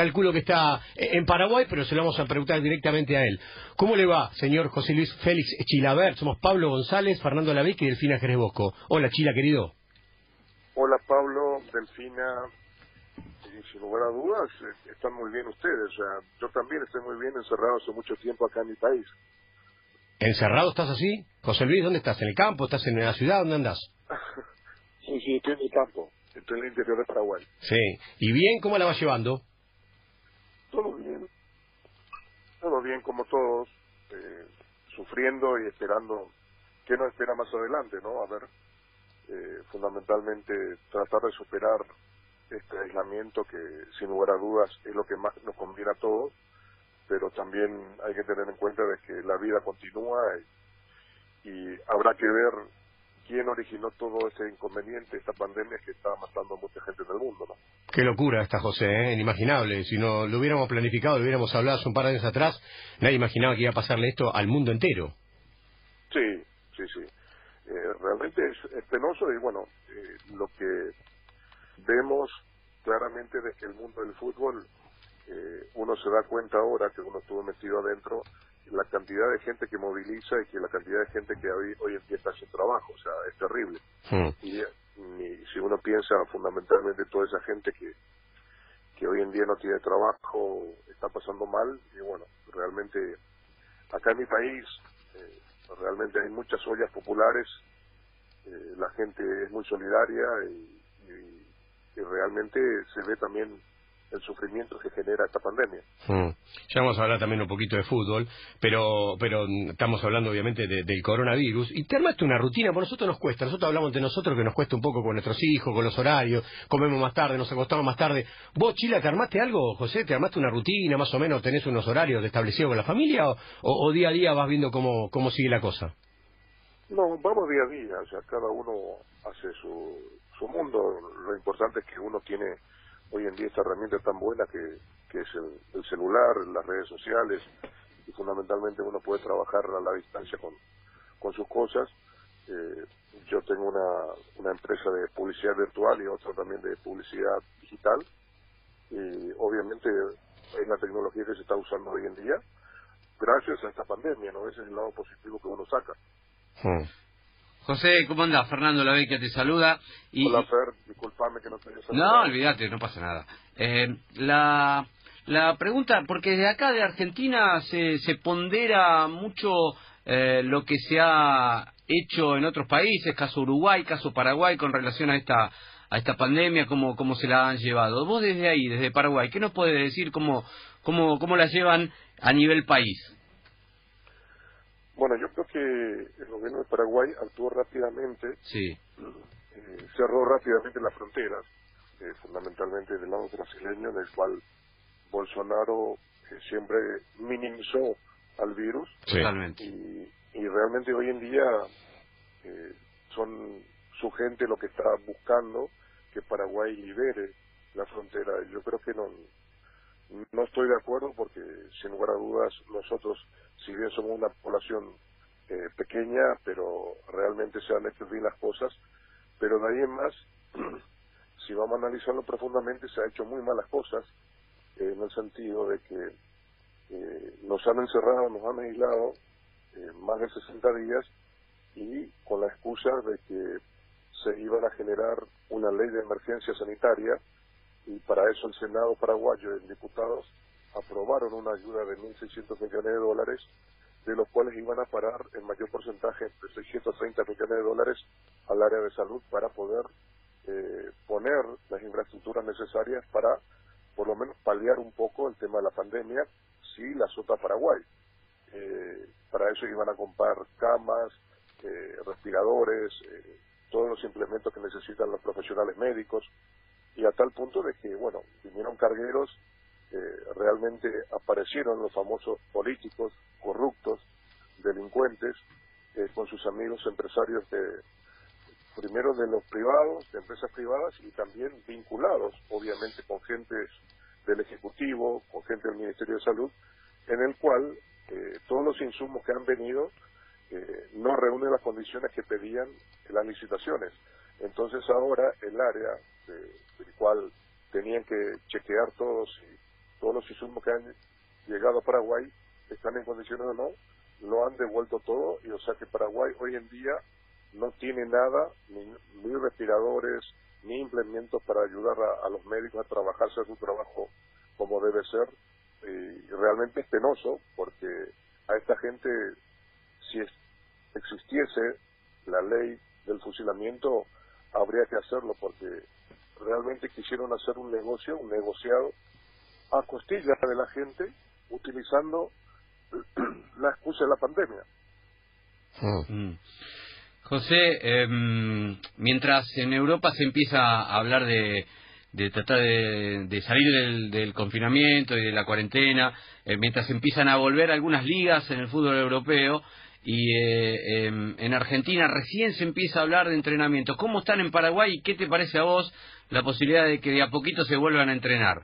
calculo que está en Paraguay, pero se lo vamos a preguntar directamente a él. ¿Cómo le va, señor José Luis Félix Chilaver? Somos Pablo González, Fernando Lavic y Delfina Jerez Bosco. Hola, Chila, querido. Hola, Pablo, Delfina. Sin lugar a dudas, eh, están muy bien ustedes. O sea, yo también estoy muy bien encerrado hace mucho tiempo acá en mi país. ¿Encerrado estás así? José Luis, ¿dónde estás? ¿En el campo? ¿Estás en la ciudad? ¿Dónde andas? sí, sí, estoy en el campo. Estoy en el interior de Paraguay. Sí. ¿Y bien? ¿Cómo la vas llevando? Todo bien. Todo bien, como todos. Eh, sufriendo y esperando qué nos espera más adelante, ¿no? A ver, eh, fundamentalmente tratar de superar este aislamiento que sin lugar a dudas es lo que más nos conviene a todos, pero también hay que tener en cuenta de que la vida continúa y, y habrá que ver quién originó todo este inconveniente, esta pandemia que está matando a mucha gente en el mundo, ¿no? Qué locura esta, José, ¿eh? inimaginable. Si no lo hubiéramos planificado, lo hubiéramos hablado hace un par de años atrás, nadie imaginaba que iba a pasarle esto al mundo entero. Sí, sí, sí. Eh, realmente es, penoso y bueno, eh, lo que vemos claramente desde el mundo del fútbol, eh, uno se da cuenta ahora que uno estuvo metido adentro, la cantidad de gente que moviliza y que la cantidad de gente que hoy, hoy en día está sin trabajo, o sea, es terrible. Hmm. Y, si uno piensa fundamentalmente toda esa gente que, que hoy en día no tiene trabajo, está pasando mal, y bueno, realmente acá en mi país eh, realmente hay muchas ollas populares, eh, la gente es muy solidaria y, realmente se ve también el sufrimiento que genera esta pandemia. Hmm. Ya vamos a hablar también un poquito de fútbol, pero pero estamos hablando obviamente del coronavirus. Y te armaste una rutina, por nosotros nos cuesta, nosotros hablamos de nosotros que nos cuesta un poco con nuestros hijos, con los horarios, comemos más tarde, nos acostamos más tarde. ¿Vos, Chila, te armaste algo, José? ¿Te armaste una rutina, más o menos tenés unos horarios establecidos con la familia o, o, día a día vas viendo cómo, cómo sigue la cosa? No, vamos día a día, o sea, cada uno hace su, su mundo. Lo importante es que uno tiene hoy en día esta herramienta tan buena que, es el, celular, las redes sociales, y fundamentalmente uno puede trabajar a la distancia con, con sus cosas. Eh, yo tengo una, una empresa de publicidad virtual y otra también de publicidad digital, y obviamente es la tecnología que se está usando hoy en día, gracias a esta pandemia, ¿no? Ese es el lado positivo que uno saca. Hmm. José, ¿cómo andas? Fernando que te saluda. Y... Hola, Fer, disculpame que no te haya saludado. No, olvídate, no pasa nada. Eh, la, la pregunta, porque de acá de Argentina se, se pondera mucho eh, lo que se ha hecho en otros países, caso Uruguay, caso Paraguay, con relación a esta a esta pandemia, cómo, cómo se la han llevado. Vos desde ahí, desde Paraguay, ¿qué nos puede decir cómo, cómo, cómo la llevan a nivel país? Bueno, yo creo que el gobierno de Paraguay actuó rápidamente, sí. Eh, cerró rápidamente las fronteras, eh, fundamentalmente del lado brasileño, en el cual Bolsonaro eh, siempre minimizó al virus. Totalmente. Y, y, realmente hoy en día son su gente lo que está buscando que Paraguay libere la frontera. Yo creo que no, no estoy de acuerdo porque, sin lugar a dudas, nosotros, si bien somos una población eh, pequeña, pero realmente se han hecho bien las cosas, pero de ahí en más, si vamos a analizarlo profundamente, se han hecho muy malas cosas, eh, en el sentido de que eh, nos han encerrado, nos han aislado más de 60 días y con la excusa de que se iban a generar una ley de emergencia sanitaria y para eso el Senado paraguayo y diputados aprobaron una ayuda de 1.600 millones de dólares, de los cuales iban a parar el mayor porcentaje, de 630 millones de dólares, al área de salud para poder eh, poner las infraestructuras necesarias para, por lo menos, paliar un poco el tema de la pandemia, si la azota Paraguay. Eh, para eso iban a comprar camas, eh, respiradores, todos los implementos que necesitan los profesionales médicos, y a tal punto de que, bueno, vinieron cargueros, eh, realmente aparecieron los famosos políticos corruptos, delincuentes, eh, con sus amigos empresarios de, primero de los privados, de empresas privadas y también vinculados, obviamente, con gente del Ejecutivo, con gente del Ministerio de Salud, en el cual eh, todos los insumos que han venido no reúnen las condiciones que pedían las licitaciones. Entonces ahora el área del cual tenían que chequear todos todos los insumos que han llegado a Paraguay, están en condiciones o no, lo han devuelto todo y o sea que Paraguay hoy en día no tiene nada, ni, respiradores, ni implementos para ayudar a, los médicos a trabajarse su trabajo como debe ser. Y realmente es penoso porque a esta gente, si existiese la ley del fusilamiento, habría que hacerlo porque realmente quisieron hacer un negocio, un negociado a costillas de la gente utilizando la excusa de la pandemia. Mm. José, em, mientras en Europa se empieza a hablar de, tratar de, salir del, confinamiento y de la cuarentena, eh, mientras empiezan a volver algunas ligas en el fútbol europeo y eh, em, en Argentina recién se empieza a hablar de entrenamiento. ¿Cómo están en Paraguay y qué te parece a vos la posibilidad de que de a poquito se vuelvan a entrenar?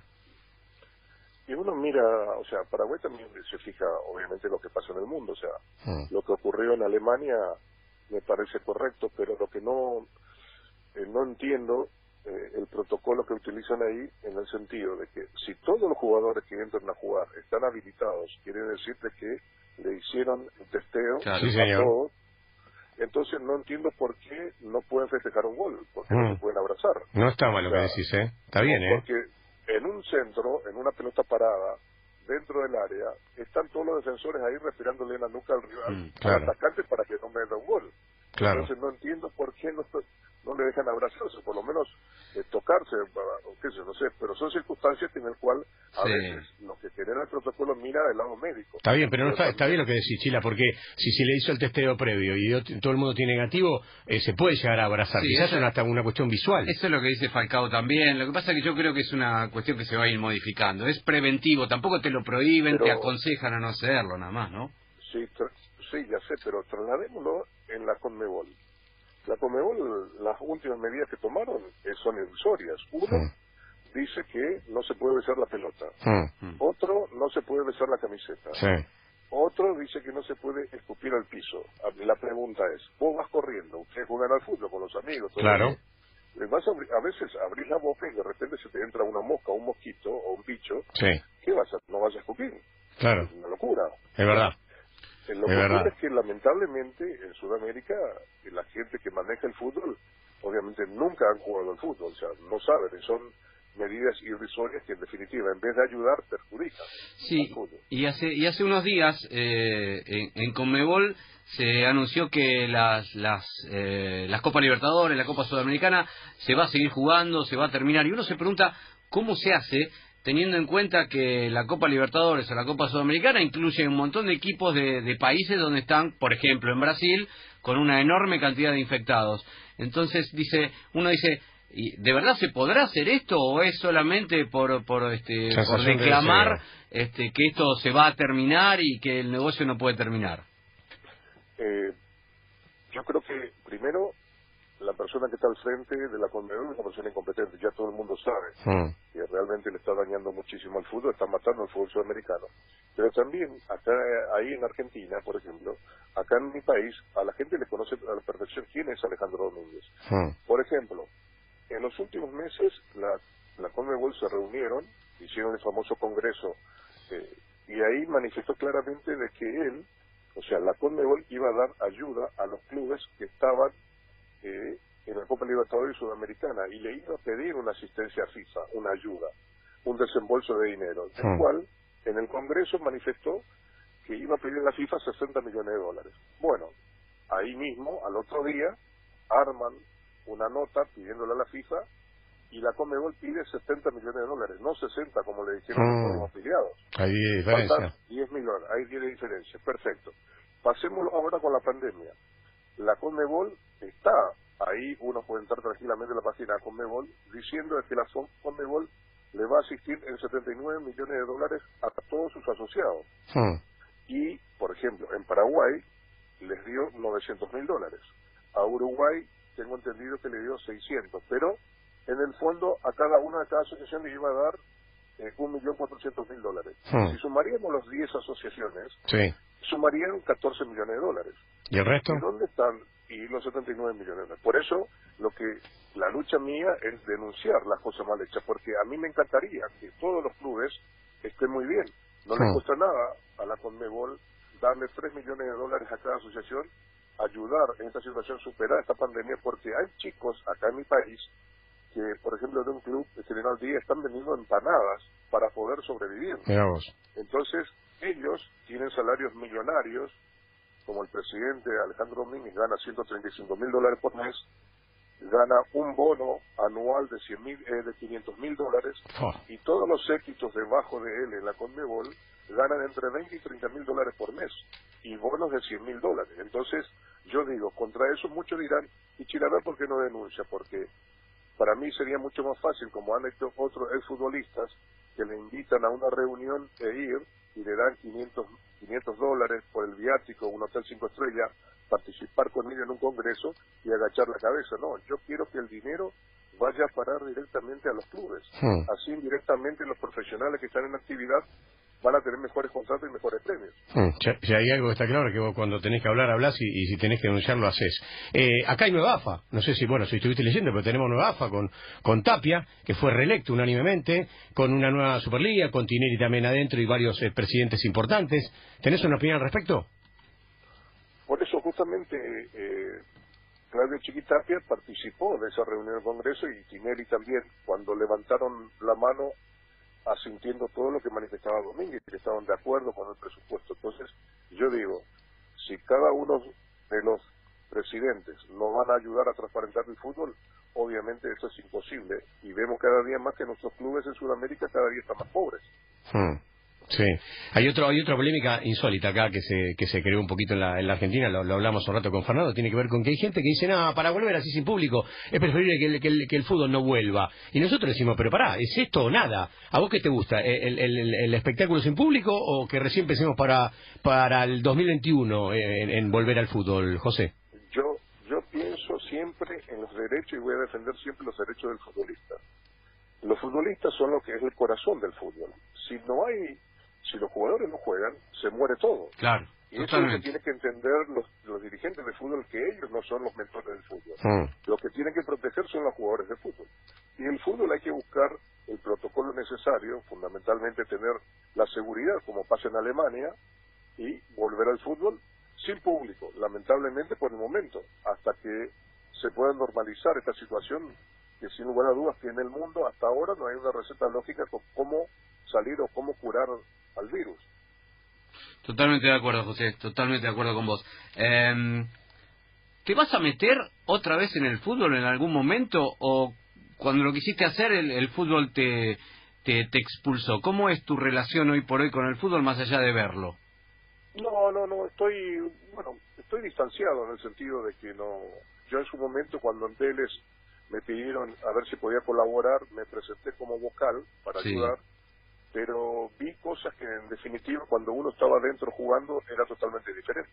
Y uno mira, o sea, Paraguay también se fija obviamente lo que pasa en el mundo, o sea, hmm. lo que ocurrió en Alemania me parece correcto, pero lo que no, eh, no entiendo eh, el protocolo que utilizan ahí en el sentido de que si todos los jugadores que entran a jugar están habilitados, quiere decirte que le hicieron el testeo a todos, entonces no entiendo por qué no pueden festejar un gol, porque no hmm. se pueden abrazar. No está mal lo que decís, ¿eh? Está bien, ¿eh? Porque en un centro, en una pelota parada, dentro del área, están todos los defensores ahí respirándole en la nuca al rival, mm, al atacante para que no meta un gol. Claro. Entonces no entiendo por qué no, no le dejan abrazarse, por lo menos eh, tocarse, o qué sé, no sé, pero son circunstancias en las cuales a veces lo que genera el protocolo mira del lado médico. Está bien, pero no está, está bien lo que decís, Chila, porque si se le hizo el testeo previo y todo el mundo tiene negativo, eh, se puede llegar a abrazar. Quizás es hasta una cuestión visual. Eso es lo que dice Falcao también. Lo que pasa es que yo creo que es una cuestión que se va a ir modificando. Es preventivo, tampoco te lo prohíben, te aconsejan a no hacerlo, nada más, ¿no? Sí, sí, ya sé, pero trasladémoslo en la Conmebol la Comebol, las últimas medidas que tomaron eh, son irrisorias. Uno dice que no se puede besar la pelota. Otro no se puede besar la camiseta. Otro dice que no se puede escupir al piso. La pregunta es, vos vas corriendo, ustedes juegan al fútbol con los amigos. Claro. Vas a, a, veces abrís la boca y de repente se te entra una mosca, un mosquito o un bicho. ¿Qué vas a, no vas a escupir? Claro. Es una locura. Es verdad. Lo que ocurre es que lamentablemente en Sudamérica la gente que maneja el fútbol obviamente nunca han jugado al fútbol, o sea, no saben, son medidas irrisorias que en definitiva en vez de ayudar perjudican. Sí, y hace, y hace unos días eh, en, en, Conmebol se anunció que las, las, eh, las Copa Libertadores, la Copa Sudamericana se va a seguir jugando, se va a terminar y uno se pregunta cómo se hace teniendo en cuenta que la Copa Libertadores o la Copa Sudamericana incluye un montón de equipos de, países donde están, por ejemplo, en Brasil, con una enorme cantidad de infectados. Entonces, dice, uno dice, ¿de verdad se podrá hacer esto o es solamente por, por, este, por reclamar este, que esto se va a terminar y que el negocio no puede terminar? Eh, yo creo que primero la persona que está al frente de la Conmebol es una persona incompetente, ya todo el mundo sabe que realmente le está dañando muchísimo al fútbol, está matando al fútbol sudamericano. Pero también, acá, ahí en Argentina, por ejemplo, acá en mi país, a la gente le conoce a la perfección quién es Alejandro Domínguez. Hmm. Por ejemplo, en los últimos meses, la, la Conmebol se reunieron, hicieron el famoso congreso, eh, y ahí manifestó claramente de que él, o sea, la Conmebol iba a dar ayuda a los clubes que estaban en la Copa Libertadores Sudamericana y le iba a pedir una asistencia a FIFA, una ayuda, un desembolso de dinero, el cual en el Congreso manifestó que iba a pedir a la FIFA 60 millones de dólares. Bueno, ahí mismo, al otro día, arman una nota pidiéndole a la FIFA y la Comebol pide 70 millones de dólares, no 60 como le dijeron hmm. los afiliados. Hay 10 diferencia. 10 millones, hay 10 de diferencia, perfecto. Pasemos ahora con la pandemia. La Conmebol está ahí, uno puede entrar tranquilamente en la página de Conmebol diciendo que la Conmebol le va a asistir en 79 millones de dólares a todos sus asociados. Hmm. Y, por ejemplo, en Paraguay les dio 900 mil dólares. A Uruguay tengo entendido que le dio 600, pero en el fondo a cada una de cada asociación le iba a dar eh, 1.400.000 dólares. Hmm. Si sumaríamos las 10 asociaciones, sumarían 14 millones de dólares. ¿Y el resto? ¿Y dónde están? Y los 79 millones de dólares. Por eso, lo que la lucha mía es denunciar las cosas mal hechas, porque a mí me encantaría que todos los clubes esté muy bien. No le cuesta nada a la Conmebol darle 3 millones de dólares a cada asociación, ayudar en esta situación, superar esta pandemia, porque hay chicos acá en mi país que, por ejemplo, de un club de General Díaz están vendiendo empanadas para poder sobrevivir. Entonces, ellos tienen salarios millonarios, como el presidente Alejandro Domínguez gana 135 mil dólares por mes, gana un bono anual de, 100 mil, eh, de 500 mil dólares y todos los éxitos debajo de él en la Conmebol ganan entre 20 y 30 mil dólares por mes y bonos de 100 mil dólares. Entonces, yo digo, contra eso muchos dirán, ¿y Chilaver por qué no denuncia? Porque para mí sería mucho más fácil, como han hecho otros exfutbolistas, que le invitan a una reunión e ir y le dan 500, 500 dólares por el viático, un hotel cinco estrellas, participar con ellos en un congreso y agachar la cabeza. No, yo quiero que el dinero vaya a parar directamente a los clubes. Hmm. Así indirectamente los profesionales que están en actividad van a tener mejores contratos y mejores premios. Hmm, si, hay algo que está claro, que vos cuando tenés que hablar, hablas y, si tenés que denunciar, lo haces. Eh, acá hay nueva AFA, no sé si, bueno, si estuviste leyendo, pero tenemos nueva AFA con, con Tapia, que fue reelecto unánimemente, con una nueva Superliga, con Tineri también adentro y varios eh, presidentes importantes. ¿Tenés una opinión al respecto? Por eso justamente eh, Claudio Chiquitapia participó de esa reunión del Congreso y Tineri también, cuando levantaron la mano asintiendo todo lo que manifestaba Domínguez, que estaban de acuerdo con el presupuesto. Entonces, yo digo, si cada uno de los presidentes no van a ayudar a transparentar el fútbol, obviamente eso es imposible. Y vemos cada día más que nuestros clubes en Sudamérica cada día están más pobres. Hmm. Sí, hay otro, hay otra polémica insólita acá que se, que se creó un poquito en la, en la Argentina, lo, hablamos un rato con Fernando, tiene que ver con que hay gente que dice, no, para volver así sin público es preferible que el, que el, fútbol no vuelva. Y nosotros decimos, pero pará, ¿es esto o nada? ¿A vos qué te gusta? ¿El, el, espectáculo sin público o que recién empecemos para, para el 2021 en, en volver al fútbol, José? Yo, yo pienso siempre en los derechos y voy a defender siempre los derechos del futbolista. Los futbolistas son lo que es el corazón del fútbol. Si no hay si los jugadores no juegan, se muere todo. Claro. Y eso es lo que tienen que entender los, los dirigentes de fútbol, que ellos no son los mentores del fútbol. Mm. Lo que tienen que proteger son los jugadores de fútbol. Y en el fútbol hay que buscar el protocolo necesario, fundamentalmente tener la seguridad, como pasa en Alemania, y volver al fútbol sin público, lamentablemente por el momento, hasta que se pueda normalizar esta situación que sin lugar a dudas tiene el mundo, hasta ahora no hay una receta lógica con cómo salir o cómo curar al virus. Totalmente de acuerdo, José, totalmente de acuerdo con vos. Eh, ¿Te vas a meter otra vez en el fútbol en algún momento o cuando lo quisiste hacer el, fútbol te, te, te, expulsó? ¿Cómo es tu relación hoy por hoy con el fútbol más allá de verlo? No, no, no, estoy, bueno, estoy distanciado en el sentido de que no, yo en su momento cuando en Vélez me pidieron a ver si podía colaborar, me presenté como vocal para ayudar pero vi cosas que en definitiva cuando uno estaba dentro jugando era totalmente diferente.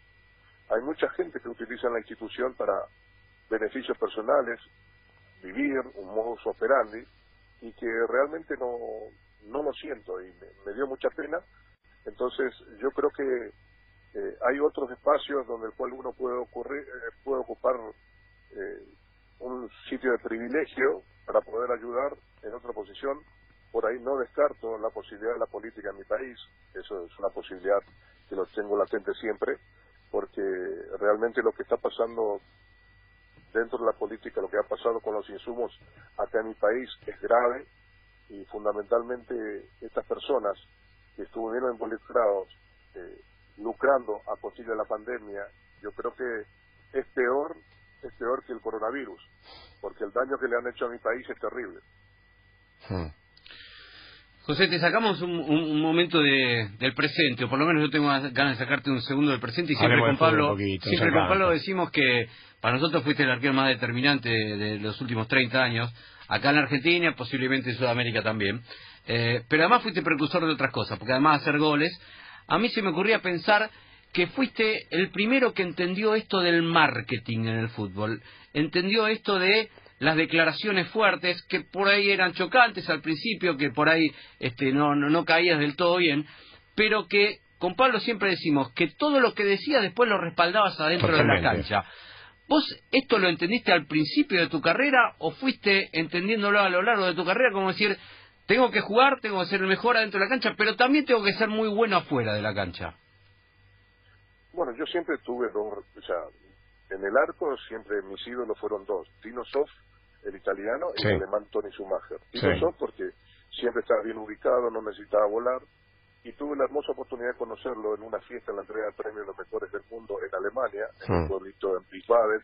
Hay mucha gente que utiliza la institución para beneficios personales, vivir un modus operandi y que realmente no, no lo siento y me, dio mucha pena. Entonces yo creo que eh, hay otros espacios donde el cual uno puede, ocurrir, eh, puede ocupar eh, un sitio de privilegio para poder ayudar en otra posición. Por ahí no descarto la posibilidad de la política en mi país, eso es una posibilidad que lo tengo latente siempre, porque realmente lo que está pasando dentro de la política, lo que ha pasado con los insumos acá en mi país es grave y fundamentalmente estas personas que estuvieron involucrados eh, lucrando a costilla de la pandemia, yo creo que es peor, es peor que el coronavirus, porque el daño que le han hecho a mi país es terrible. Hmm. José, te sacamos un, momento del presente, o por lo menos yo tengo ganas de sacarte un segundo del presente y siempre con Pablo, siempre con Pablo decimos que para nosotros fuiste el arquero más determinante de los últimos 30 años, acá en Argentina, posiblemente en Sudamérica también, eh, pero además fuiste precursor de otras cosas, porque además de hacer goles, a mí se me ocurría pensar que fuiste el primero que entendió esto del marketing en el fútbol, entendió esto de las declaraciones fuertes que por ahí eran chocantes al principio, que por ahí este, no, no, no caías del todo bien, pero que con Pablo siempre decimos que todo lo que decía después lo respaldabas adentro de la cancha. ¿Vos esto lo entendiste al principio de tu carrera o fuiste entendiéndolo a lo largo de tu carrera como decir, tengo que jugar, tengo que ser el mejor adentro de la cancha, pero también tengo que ser muy bueno afuera de la cancha. Bueno, yo siempre tuve dos, o sea, en el arco siempre mis ídolos fueron dos, Tino Soff, el italiano, y el alemán Tony Schumacher. Tino Soff porque siempre estaba bien ubicado, no necesitaba volar, y tuve la hermosa oportunidad de conocerlo en una fiesta en la entrega de premios de los mejores del mundo en Alemania, en un pueblito en Wiesbaden,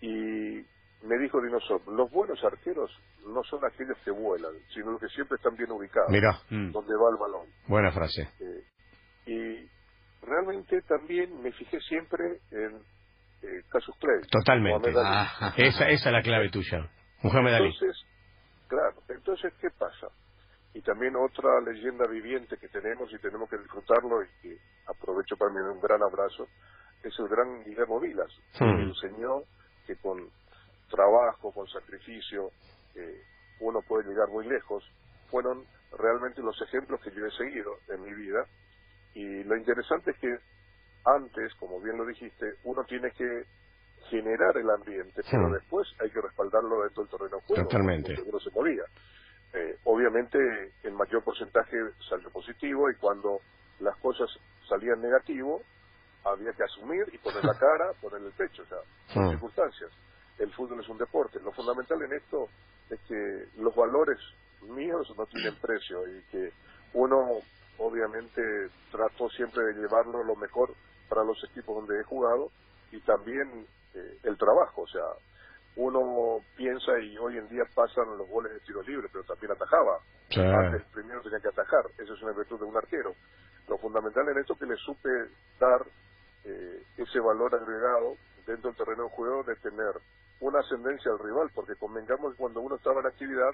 y me dijo Dinosaur, los buenos arqueros no son aquellos que vuelan, sino los que siempre están bien ubicados, Mira. Mm. donde va el balón. Buena frase. Eh, y realmente también me fijé siempre en eh, Casus Clay. Totalmente. esa, esa es la clave tuya. Muhammad Ali. Entonces, claro, entonces, ¿qué pasa? Y también otra leyenda viviente que tenemos y tenemos que disfrutarlo y que aprovecho para mí un gran abrazo, es el gran Guillermo Vilas, que me hmm. enseñó que con trabajo, con sacrificio, eh, uno puede llegar muy lejos. Fueron realmente los ejemplos que yo he seguido en mi vida. Y lo interesante es que antes, como bien lo dijiste, uno tiene que generar el ambiente, pero después hay que respaldarlo dentro del terreno juego. Totalmente. No se movía. Eh, obviamente, el mayor porcentaje salió positivo y cuando las cosas salían negativo, había que asumir y poner la cara, poner el pecho, o sea, son circunstancias el fútbol es un deporte. Lo fundamental en esto es que los valores míos no tienen precio y que uno obviamente trató siempre de llevarlo lo mejor para los equipos donde he jugado y también eh, el trabajo, o sea, uno piensa y hoy en día pasan los goles de tiro libre, pero también atajaba. Antes primero tenía que atajar, esa es una virtud de un arquero. Lo fundamental en esto es que le supe dar eh, ese valor agregado dentro del terreno de juego de tener una ascendencia al rival, porque convengamos que cuando uno estaba en actividad,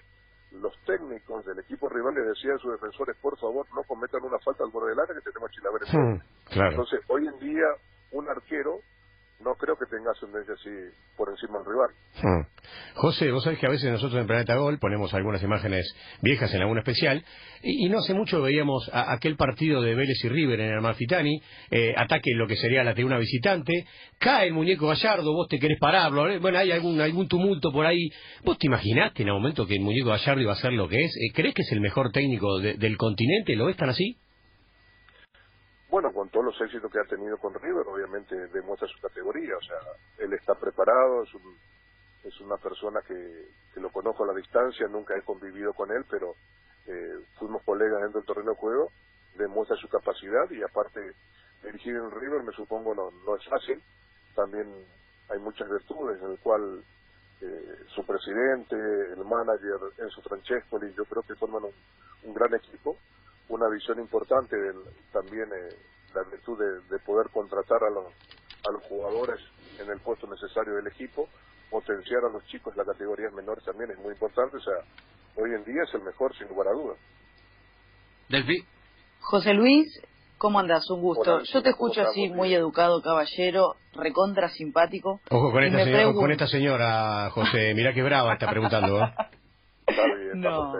los técnicos del equipo rival le decían a sus defensores, por favor, no cometan una falta al borde del área que tenemos a Chilaver. Hmm, claro. Entonces, hoy en día, un arquero no creo que tenga ascendencia así por encima del rival. Hmm. José, vos sabés que a veces nosotros en Planeta Gol ponemos algunas imágenes viejas en alguna especial, y, no hace mucho veíamos aquel partido de Vélez y River en el Amalfitani, eh, ataque lo que sería la tribuna visitante, cae el muñeco Gallardo, vos te querés pararlo, bueno, hay algún, algún tumulto por ahí. ¿Vos te imaginaste en el momento que el muñeco Gallardo iba a ser lo que es? Eh, ¿Crees que es el mejor técnico del continente? ¿Lo ves tan así? Bueno, con todos los éxitos que ha tenido con River, obviamente demuestra su categoría, o sea, él está preparado, es, es una persona que, lo conozco a la distancia, nunca he convivido con él, pero eh, fuimos colegas dentro del terreno de juego, demuestra su capacidad y aparte dirigir en River me supongo no, no es fácil, también hay muchas virtudes en el cual eh, su presidente, el manager Enzo Francescoli, yo creo que forman un gran equipo una visión importante del, también eh, la virtud de, poder contratar a los, a los jugadores en el puesto necesario del equipo, potenciar a los chicos en las categorías menores también es muy importante, o sea, hoy en día es el mejor sin lugar a dudas. Delfi. José Luis, ¿cómo andas? Un gusto. Yo te escucho así, muy educado, caballero, recontra simpático. Ojo con, esta, con esta señora, José, mirá que brava está preguntando. ¿eh? no,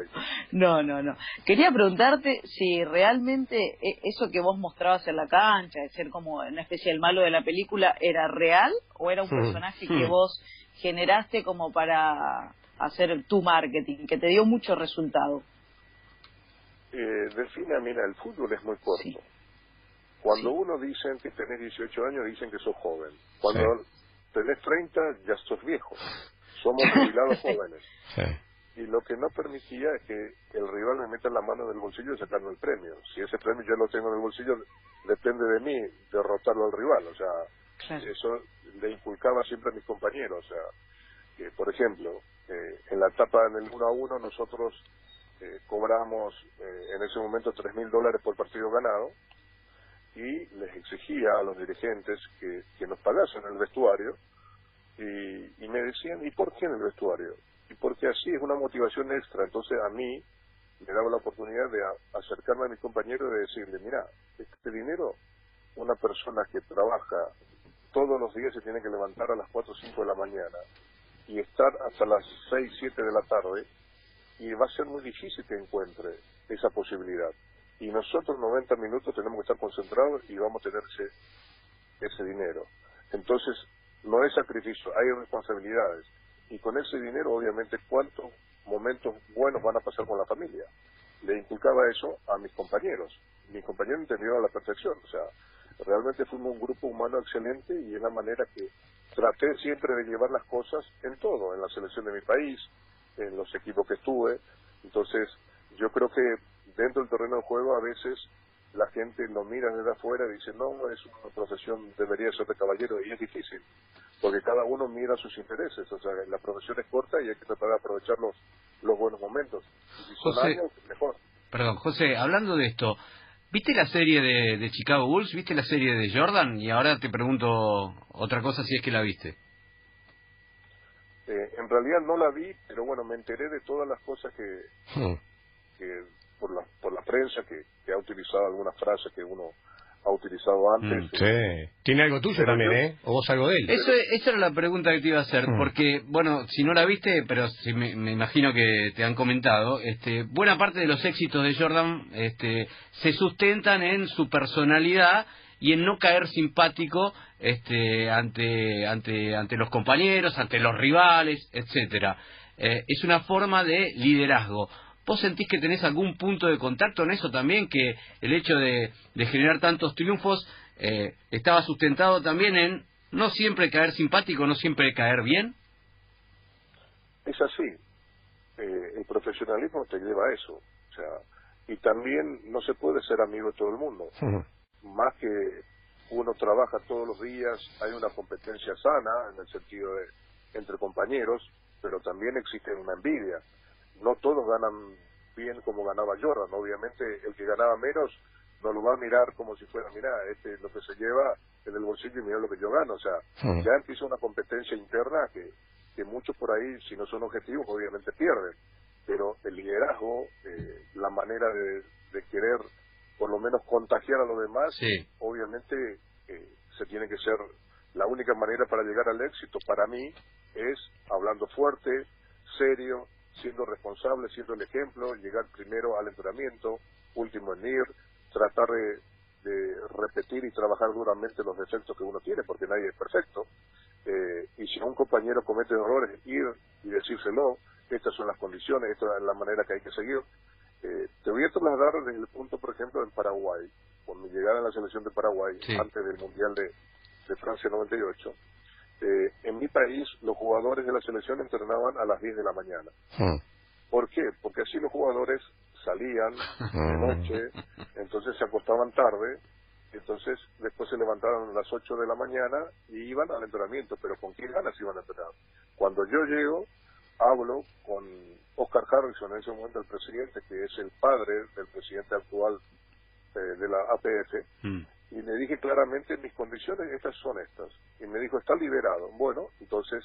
no, no, no. Quería preguntarte si realmente e, eso que vos mostrabas en la cancha, de ser como una especie del malo de la película, era real o era un personaje que vos generaste como para hacer tu marketing, que te dio mucho resultado. Eh, defina, mira, el fútbol es muy corto. Cuando uno dice que tenés 18 años, dicen que sos joven. Cuando tenés 30, ya sos viejo. Somos jubilados jóvenes y lo que no permitía es que el rival me meta la mano en el bolsillo y sacarme el premio. Si ese premio yo lo tengo en el bolsillo, depende de mí derrotarlo al rival. O sea, eso le inculcaba siempre a mis compañeros. O sea, que, por ejemplo, eh, en la etapa en el 1 a 1 nosotros eh, cobramos eh, en ese momento tres mil dólares por partido ganado y les exigía a los dirigentes que, que nos pagasen el vestuario y, y me decían, ¿y por qué en el vestuario? Y porque así es una motivación extra. Entonces a mí me daba la oportunidad de acercarme a mis compañeros y de decirle, mira, este dinero, una persona que trabaja todos los días se tiene que levantar a las 4 o 5 de la mañana y estar hasta las 6, 7 de la tarde y va a ser muy difícil que encuentre esa posibilidad. Y nosotros 90 minutos tenemos que estar concentrados y vamos a tener ese, ese dinero. Entonces, no es sacrificio, hay responsabilidades y con ese dinero obviamente cuánto momentos buenos van a pasar con la familia. Le inculcaba eso a mis compañeros. Mis compañeros entendieron a la perfección. O sea, realmente fuimos un grupo humano excelente y es la manera que traté siempre de llevar las cosas en todo, en la selección de mi país, en los equipos que estuve. Entonces, yo creo que dentro del terreno de juego a veces la gente lo mira desde afuera y dice, no, es una profesión, debería ser de caballero, y es difícil, porque cada uno mira sus intereses, o sea, la profesión es corta y hay que tratar de aprovechar los, los buenos momentos. si José, mejor. Perdón, José, hablando de esto, ¿viste la serie de, de Chicago Bulls? ¿Viste la serie de Jordan? Y ahora te pregunto otra cosa si es que la viste. Eh, en realidad no la vi, pero bueno, me enteré de todas las cosas que, hmm. que por la, por la prensa que, ha utilizado algunas frases que uno ha utilizado antes. Mm, sí. Tiene algo tuyo también, ¿eh? ¿O vos algo de él? Eso, esa era la pregunta que te iba a hacer, mm. porque, bueno, si no la viste, pero me, me, imagino que te han comentado, este, buena parte de los éxitos de Jordan este, se sustentan en su personalidad y en no caer simpático este, ante, ante, ante los compañeros, ante los rivales, etcétera. Eh, es una forma de liderazgo. ¿Vos sentís que tenés algún punto de contacto en eso también? Que el hecho de, generar tantos triunfos eh, estaba sustentado también en no siempre caer simpático, no siempre caer bien. Es así. Eh, el profesionalismo te lleva a eso. O sea, y también no se puede ser amigo de todo el mundo. Más que uno trabaja todos los días, hay una competencia sana en el sentido de entre compañeros, pero también existe una envidia no todos ganan bien como ganaba Jordan. Obviamente el que ganaba menos no lo va a mirar como si fuera, mira, este lo que se lleva en el bolsillo y mira lo que yo gano. O sea, ya empieza una competencia interna que, que muchos por ahí, si no son objetivos, obviamente pierden. Pero el liderazgo, eh, la manera de, querer por lo menos contagiar a los demás, obviamente eh, se tiene que ser la única manera para llegar al éxito para mí es hablando fuerte, serio, siendo responsable, siendo el ejemplo, llegar primero al entrenamiento, último en ir, tratar de, repetir y trabajar duramente los defectos que uno tiene, porque nadie es perfecto. Eh, y si un compañero comete errores, ir y decírselo, estas son las condiciones, esta es la manera que hay que seguir. Eh, te voy a trasladar desde el punto, por ejemplo, en Paraguay, con mi llegada a la selección de Paraguay, antes del Mundial de, de Francia 98 eh, en mi país los jugadores de la selección entrenaban a las 10 de la mañana. Hmm. ¿Por qué? Porque así los jugadores salían de hmm. noche, entonces se acostaban tarde, entonces después se levantaban a las 8 de la mañana y iban al entrenamiento, pero ¿con qué ganas iban a entrenar? Cuando yo llego, hablo con Oscar Harrison, en ese momento el presidente, que es el padre del presidente actual eh, de la APF, hmm y le dije claramente mis condiciones estas son estas y me dijo está liberado bueno entonces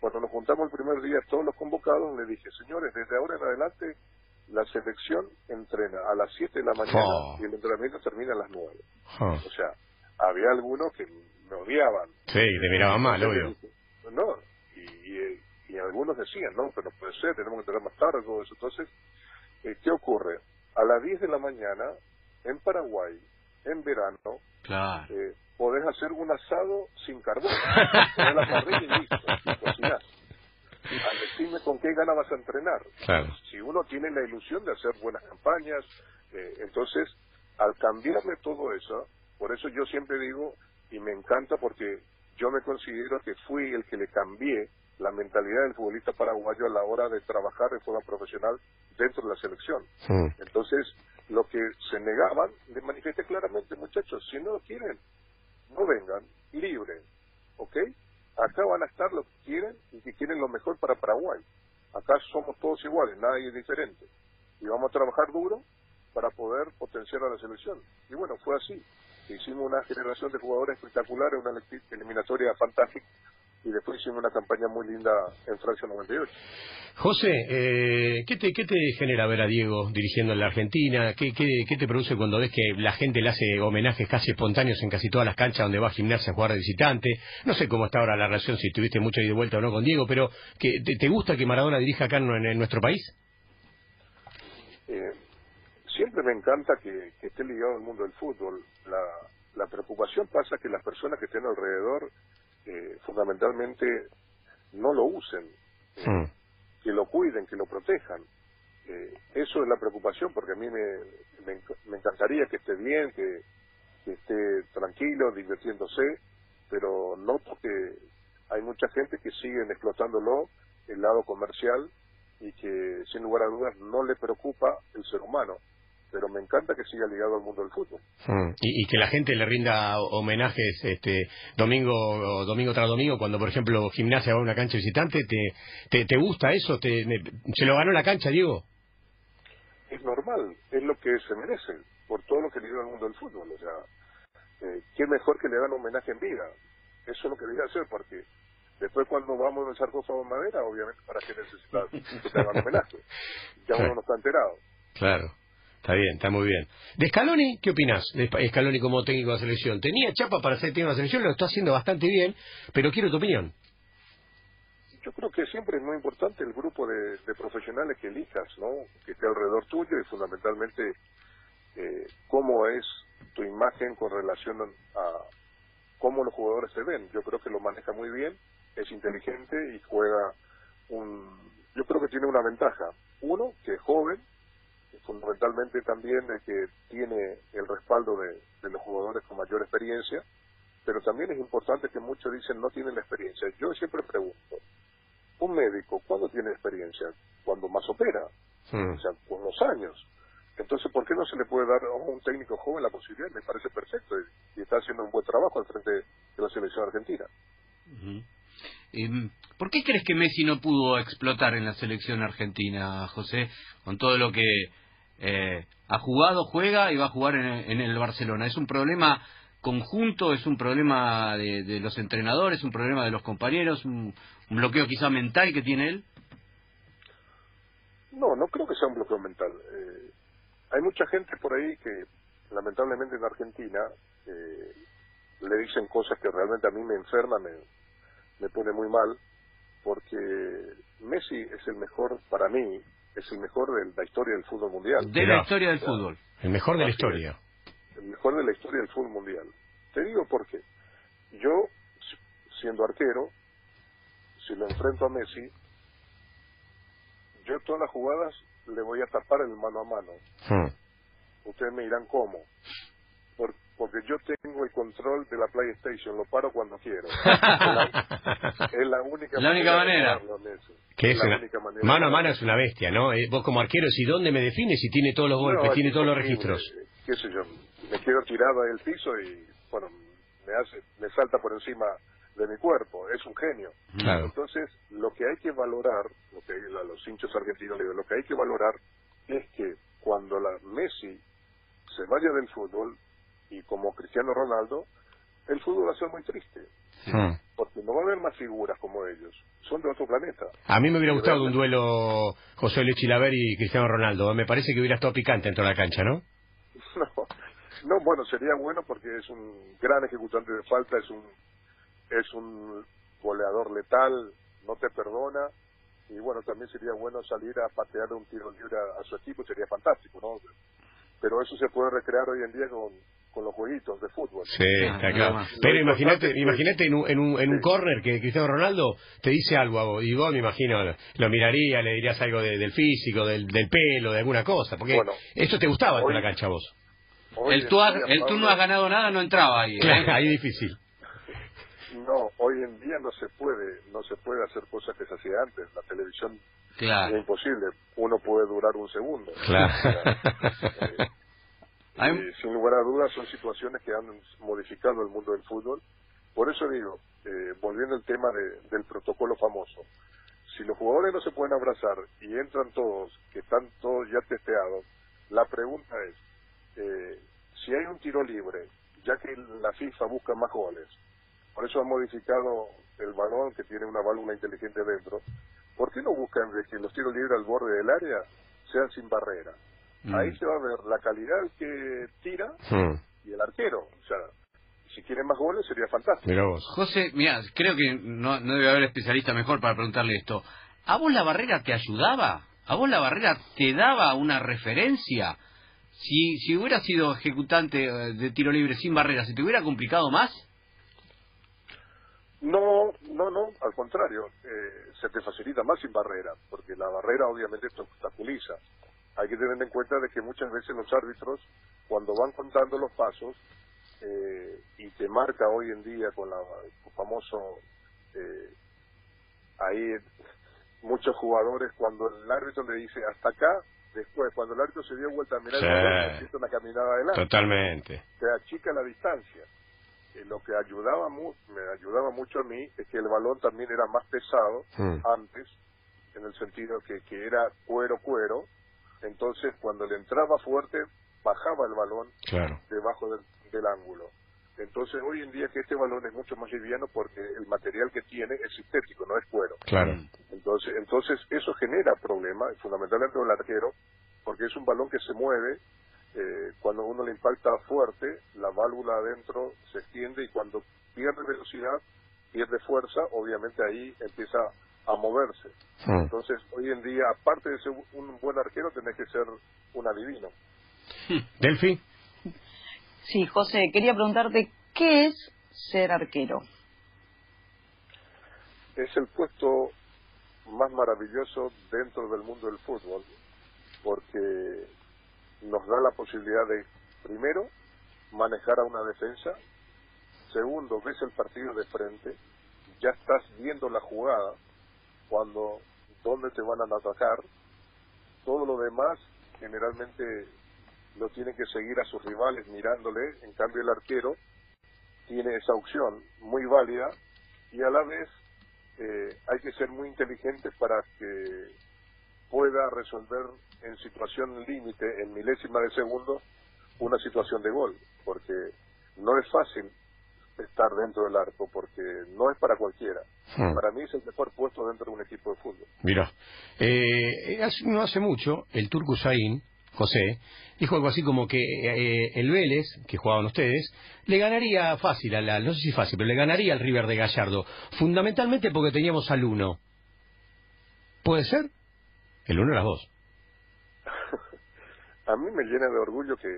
cuando nos juntamos el primer día todos los convocados le dije señores desde ahora en adelante la selección entrena a las 7 de la mañana y el entrenamiento termina a las 9 o sea había algunos que me odiaban. Sí te miraban mal obvio. no y, y, algunos decían no pero no puede ser tenemos que entrenar más tarde todo eso entonces eh, ¿qué ocurre? a las 10 de la mañana en Paraguay en verano, claro. eh, podés hacer un asado sin carbón. Poner la parrilla y listo, y cocinar. Al decirme con qué gana vas a entrenar. Claro. Si uno tiene la ilusión de hacer buenas campañas, eh, entonces, al cambiarme todo eso, por eso yo siempre digo, y me encanta porque yo me considero que fui el que le cambié la mentalidad del futbolista paraguayo a la hora de trabajar de forma profesional dentro de la selección. Entonces, lo que se negaban, le manifesté claramente, muchachos, si no quieren, no vengan, libre, ¿ok? Acá van a estar los que quieren y que quieren lo mejor para Paraguay. Acá somos todos iguales, nadie es diferente. Y vamos a trabajar duro para poder potenciar a la selección. Y bueno, fue así. Hicimos una generación de jugadores espectaculares, una eliminatoria fantástica y después hicimos una campaña muy linda en Francia 98. José, eh, ¿qué, te, ¿qué te genera ver a Diego dirigiendo en la Argentina? ¿Qué, qué, te produce cuando ves que la gente le hace homenajes casi espontáneos en casi todas las canchas donde va a gimnasia a jugar de visitante? No sé cómo está ahora la relación, si tuviste mucho ida de vuelta o no con Diego, pero ¿que, te, gusta que Maradona dirija acá en, nuestro país? Eh, siempre me encanta que, esté ligado al mundo del fútbol. La, la preocupación pasa que las personas que estén alrededor fundamentalmente no lo usen. Hmm. que lo cuiden, que lo protejan. Eh, eso es la preocupación, porque a mí me, me, encantaría que esté bien, que, esté tranquilo, divirtiéndose, pero noto que hay mucha gente que sigue explotándolo, el lado comercial, y que sin lugar a dudas no le preocupa el ser humano pero me encanta que siga ligado al mundo del fútbol. Hmm. Y, que la gente le rinda homenajes este domingo domingo tras domingo cuando por ejemplo gimnasia va a una cancha visitante te te, gusta eso te, se lo ganó la cancha Diego es normal es lo que se merece por todo lo que le dio al mundo del fútbol o sea eh, qué mejor que le dan homenaje en vida eso es lo que debe hacer porque Después cuando vamos a un sarcófago en madera, obviamente, ¿para qué necesitas que te hagan homenaje? Ya uno no está enterado. Claro. Está bien, está muy bien. ¿De Scaloni qué opinas? De Scaloni como técnico de la selección. Tenía chapa para ser técnico de la selección, lo está haciendo bastante bien, pero quiero tu opinión. Yo creo que siempre es muy importante el grupo de, profesionales que elijas, ¿no? Que esté alrededor tuyo y fundamentalmente eh, cómo es tu imagen con relación a cómo los jugadores se ven. Yo creo que lo maneja muy bien, es inteligente y juega un... Yo creo que tiene una ventaja. Uno, que es joven, fundamentalmente también de que tiene el respaldo de, los jugadores con mayor experiencia, pero también es importante que muchos dicen no tienen la experiencia. Yo siempre pregunto, un médico, ¿cuándo tiene experiencia? Cuando más opera, o sea, con los años. Entonces, ¿por qué no se le puede dar a un técnico joven la posibilidad? Me parece perfecto y, está haciendo un buen trabajo al frente de la selección argentina. ¿Por qué crees que Messi no pudo explotar en la selección argentina, José, con todo lo que eh, ha jugado, juega y va a jugar en, el Barcelona. Es un problema conjunto, es un problema de, los entrenadores, un problema de los compañeros, un, bloqueo quizá mental que tiene él. No, no creo que sea un bloqueo mental. Eh, hay mucha gente por ahí que, lamentablemente en Argentina, eh, le dicen cosas que realmente a mí me enferman, me, me pone muy mal, porque Messi es el mejor para mí es el mejor de la historia del fútbol mundial. De la historia del fútbol. El mejor de la historia. El mejor de la historia del fútbol mundial. Te digo por qué. Yo, siendo arquero, si lo enfrento a Messi, yo todas las jugadas le voy a tapar el mano a mano. Hmm. Ustedes me dirán cómo porque yo tengo el control de la PlayStation, lo paro cuando quiero. es, la, única la única manera. Que es, mano a mano es una bestia, ¿no? Eh, vos como arquero, ¿y dónde me defines si tiene todos los golpes, tiene todos los registros? qué sé yo, me quedo tirado del piso y, bueno, me hace, me salta por encima de mi cuerpo, es un genio. Entonces, lo que hay que valorar, lo que a los hinchos argentinos lo que hay que valorar es que cuando la Messi se vaya del fútbol, y como Cristiano Ronaldo, el fútbol va a ser muy triste. Hmm. Porque no va a haber más figuras como ellos. Son de otro planeta. A mí me hubiera gustado un duelo José Luis Chilaver y Cristiano Ronaldo. Me parece que hubiera estado picante en toda la cancha, ¿no? No, no bueno, sería bueno porque es un gran ejecutante de falta, es un, es un goleador letal, no te perdona. Y bueno, también sería bueno salir a patear un tiro libre a su equipo, sería fantástico, ¿no? Pero eso se puede recrear hoy en día con, con los jueguitos de fútbol. Sí, está claro. Pero imagínate, imagínate en un, en un, en un corner que Cristiano Ronaldo te dice algo a vos, y vos me imagino lo miraría, le dirías algo del físico, del, del pelo, de alguna cosa, porque eso te gustaba en la cancha vos. El tú, el tú no has ganado nada no entraba ahí. Claro, ¿eh? ahí difícil. No, hoy en día no se puede, no se puede hacer cosas que se hacía antes. La televisión es imposible. Uno puede durar un segundo. Claro. Eh, sin lugar a dudas son situaciones que han modificado el mundo del fútbol. Por eso digo, eh, volviendo al tema del protocolo famoso, si los jugadores no se pueden abrazar y entran todos, que están todos ya testeados, la pregunta es, eh, si hay un tiro libre, ya que la FIFA busca más goles, por eso han modificado el balón que tiene una válvula inteligente dentro, ¿por qué no buscan de que los tiros libres al borde del área sean sin barrera? Ahí mm. se va a ver la calidad que tira hmm. y el arquero. O sea, si quiere más goles sería fantástico. José, mira, creo que no, no debe haber especialista mejor para preguntarle esto. ¿A vos la barrera te ayudaba? ¿A vos la barrera te daba una referencia? Si, si hubiera sido ejecutante eh, de tiro libre sin barrera, ¿se te hubiera complicado más? No, no, no, al contrario, eh, se te facilita más sin barrera, porque la barrera obviamente te obstaculiza. Hay que tener en cuenta de que muchas veces los árbitros, cuando van contando los pasos, eh, y te marca hoy en día con la, el famoso, eh, ahí muchos jugadores, cuando el árbitro le dice hasta acá, después, cuando el árbitro se dio vuelta a mirar, sí. una caminada adelante. Totalmente. Se achica la distancia. Eh, lo que ayudaba me ayudaba mucho a mí es que el balón también era más pesado hmm. antes, en el sentido que, que era cuero cuero, entonces cuando le entraba fuerte bajaba el balón debajo del, del ángulo. Entonces, hoy en día que este balón es mucho más liviano porque el material que tiene es sintético, no es cuero. Claro. Entonces, entonces eso genera problemas, fundamentalmente el arquero, porque es un balón que se mueve. Eh, cuando uno le impacta fuerte, la válvula adentro se extiende y cuando pierde velocidad, pierde fuerza, obviamente ahí empieza a moverse. Entonces, hoy en día, aparte de ser un buen arquero, tenés que ser un adivino. Delphi. Sí, José, quería preguntarte, ¿qué es ser arquero? Es el puesto más maravilloso dentro del mundo del fútbol, porque nos da la posibilidad de, primero, manejar a una defensa, segundo, ves el partido de frente, ya estás viendo la jugada, cuando, dónde te van a atacar, todo lo demás generalmente no tiene que seguir a sus rivales mirándole, en cambio el arquero tiene esa opción muy válida y a la vez eh, hay que ser muy inteligente para que pueda resolver en situación límite, en milésima de segundo, una situación de gol, porque no es fácil estar dentro del arco, porque no es para cualquiera. Hmm. Para mí es el mejor puesto dentro de un equipo de fútbol. Mira, eh, no hace mucho, el Turco José, dijo algo así como que eh, el Vélez, que jugaban ustedes, le ganaría fácil, al, no sé si fácil, pero le ganaría al River de Gallardo, fundamentalmente porque teníamos al uno. ¿Puede ser? El uno era dos. A mí me llena de orgullo que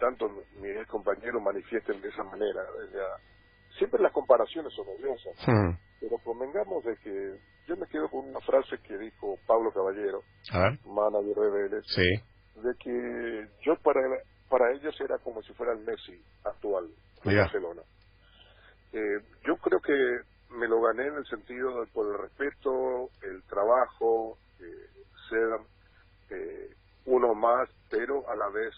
tanto mis compañeros manifiesten de esa manera. Siempre las comparaciones son odiosas, hmm. pero convengamos de que yo me quedo con una frase que dijo Pablo Caballero, manager de Vélez, sí de que yo para para ellos era como si fuera el Messi actual de Barcelona. Eh, yo creo que me lo gané en el sentido de, por el respeto, el trabajo, eh, ser eh, uno más, pero a la vez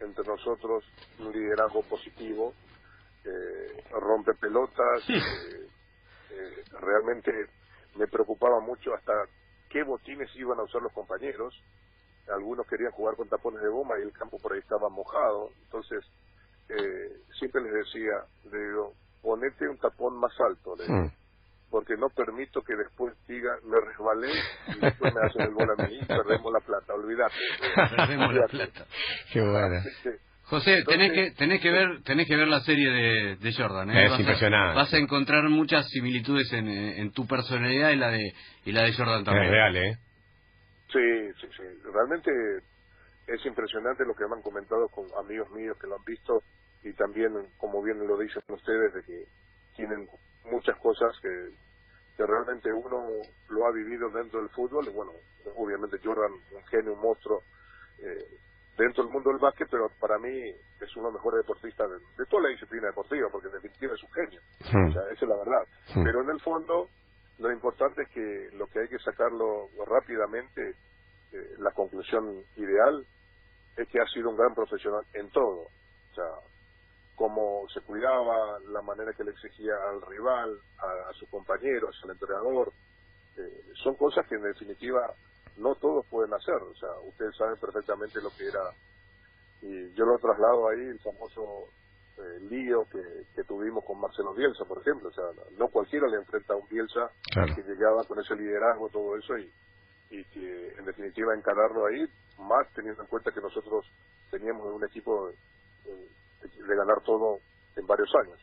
entre nosotros un liderazgo positivo, eh, rompe pelotas, realmente me preocupaba mucho hasta qué botines iban a usar los compañeros, algunos querían jugar con tapones de goma y el campo por ahí estaba mojado, entonces eh, siempre les decía, le digo, ponete un tapón más alto, hmm. porque no permito que después diga, me resbalé y después me hacen el gol a mí y perdemos la plata, olvídate. perdemos la plata. Qué buena. José, tenés que tenés que ver tenés que ver la serie de, de Jordan. ¿eh? Es impresionante. vas a encontrar muchas similitudes en, en tu personalidad y la de y la de Jordan también. Es real, ¿eh? Sí, sí, sí. Realmente es impresionante lo que me han comentado con amigos míos que lo han visto y también, como bien lo dicen ustedes, de que tienen muchas cosas que, que realmente uno lo ha vivido dentro del fútbol. Y bueno, obviamente Jordan, un genio, un monstruo eh, dentro del mundo del básquet, pero para mí es uno de los mejores deportistas de, toda la disciplina deportiva, porque en definitiva es un genio. O sea, esa es la verdad. Pero en el fondo lo importante es que lo que hay que sacarlo rápidamente, eh, la conclusión ideal, es que ha sido un gran profesional en todo. O sea, cómo se cuidaba, la manera que le exigía al rival, a, sus compañeros, al entrenador. Eh, son cosas que en definitiva no todos pueden hacer. O sea, ustedes saben perfectamente lo que era. Y yo lo traslado ahí, el famoso eh, lío que, tuvimos con Marcelo Bielsa, por ejemplo. O sea, no cualquiera le enfrenta a un Bielsa que llegaba con ese liderazgo, todo eso, y, y que en definitiva encararlo ahí, más teniendo en cuenta que nosotros teníamos un equipo de, ganar todo en varios años.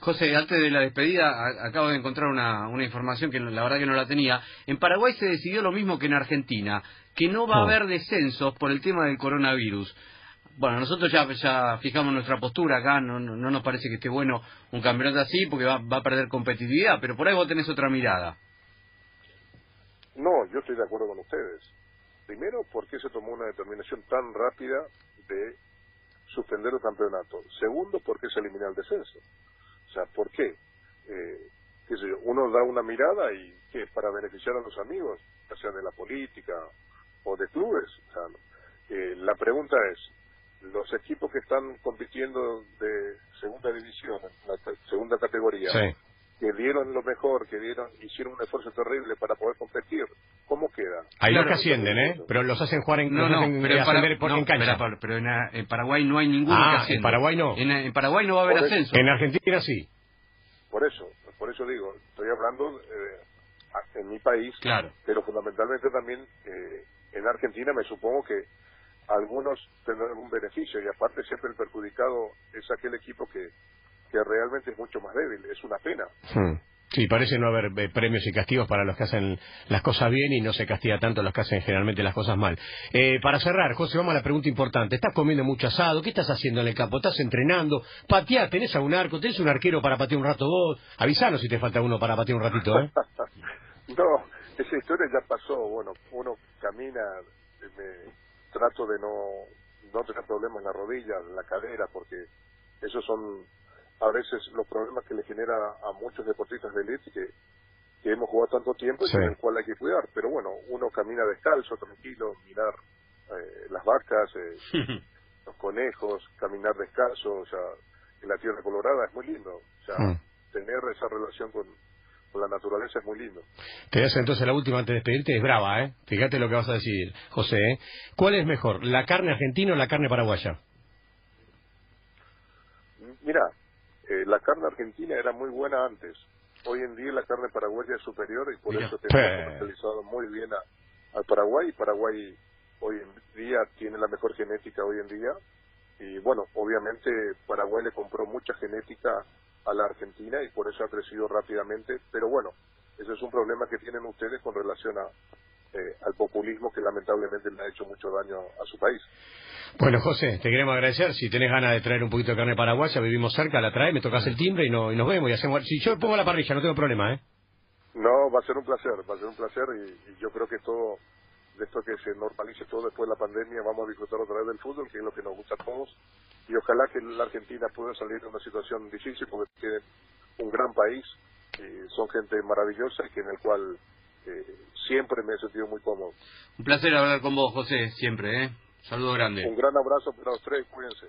José, antes de la despedida, acabo de encontrar una, una información que la verdad que no la tenía. En Paraguay se decidió lo mismo que en Argentina, que no va a oh. haber descensos por el tema del coronavirus. bueno, nosotros ya, ya fijamos nuestra postura acá, no, no, nos parece que esté bueno un campeonato así porque va, va a perder competitividad, pero por ahí vos tenés otra mirada. No, yo estoy de acuerdo con ustedes. Primero, ¿por qué se tomó una determinación tan rápida de suspender el campeonato? Segundo, ¿por qué se elimina el descenso? O sea, ¿por qué? Eh, qué sé yo, uno da una mirada y que para beneficiar a los amigos, ya sea de la política o de clubes. O sea, eh, la pregunta es, los equipos que están compitiendo de segunda división, la segunda categoría, que dieron lo mejor, que dieron, hicieron un esfuerzo terrible para poder competir, ¿cómo queda? Hay los que ascienden, ¿eh? Pero los hacen jugar en, no, no, pero en, cancha. Pero, en, Paraguay no hay ninguno que asciende. en Paraguay no. En, Paraguay no va a haber ascenso. En Argentina sí. Por eso, por eso digo, estoy hablando eh, en mi país, claro. pero fundamentalmente también eh, en Argentina me supongo que algunos tendrán un beneficio y aparte siempre el perjudicado es aquel equipo que que realmente es mucho más débil. Es una pena. Hmm. Sí, parece no haber eh, premios y castigos para los que hacen las cosas bien y no se castiga tanto los que hacen generalmente las cosas mal. Eh, para cerrar, José, vamos a la pregunta importante. ¿Estás comiendo mucho asado? ¿Qué estás haciendo en el campo? ¿Estás entrenando? ¿Pateás? ¿Tenés a un arco? ¿Tenés un arquero para patear un rato vos? Avisanos si te falta uno para patear un ratito, ¿eh? no, esa historia ya pasó. Bueno, uno camina, trato de no, no tener problemas en la rodilla, en la cadera, porque esos son a veces los problemas que le genera a muchos deportistas de élite que, que hemos jugado tanto tiempo y con el cual hay que cuidar. Pero bueno, uno camina descalzo, tranquilo, mirar eh, las vacas, eh, los conejos, caminar descalzo, o sea, en la tierra colorada es muy lindo. O sea, mm. tener esa relación con, con la naturaleza es muy lindo. Te hace entonces la última antes de despedirte, es brava, ¿eh? Fíjate lo que vas a decir, José. ¿eh? ¿Cuál es mejor, la carne argentina o la carne paraguaya? Mira, eh, la carne argentina era muy buena antes. Hoy en día la carne paraguaya es superior y por eso tenemos comercializado muy bien al Paraguay. Y Paraguay hoy en día tiene la mejor genética hoy en día. Y bueno, obviamente Paraguay le compró mucha genética a la Argentina y por eso ha crecido rápidamente. Pero bueno, ese es un problema que tienen ustedes con relación a, eh, al populismo que lamentablemente le ha hecho mucho daño a su país. Bueno, José, te queremos agradecer. Si tenés ganas de traer un poquito de carne paraguaya, vivimos cerca, la trae, me tocas el timbre y, no, y nos vemos y hacemos. Si yo pongo la parrilla, no tengo problema, ¿eh? No, va a ser un placer, va a ser un placer y, yo creo que todo, de esto que se normalice todo después de la pandemia, vamos a disfrutar otra vez del fútbol, que es lo que nos gusta a todos. Y ojalá que la Argentina pueda salir de una situación difícil porque tiene un gran país, y son gente maravillosa y que en el cual eh, siempre me he sentido muy cómodo. Un placer hablar con vos, José, siempre, ¿eh? Saludo grande. Un gran abrazo para los tres, cuídense.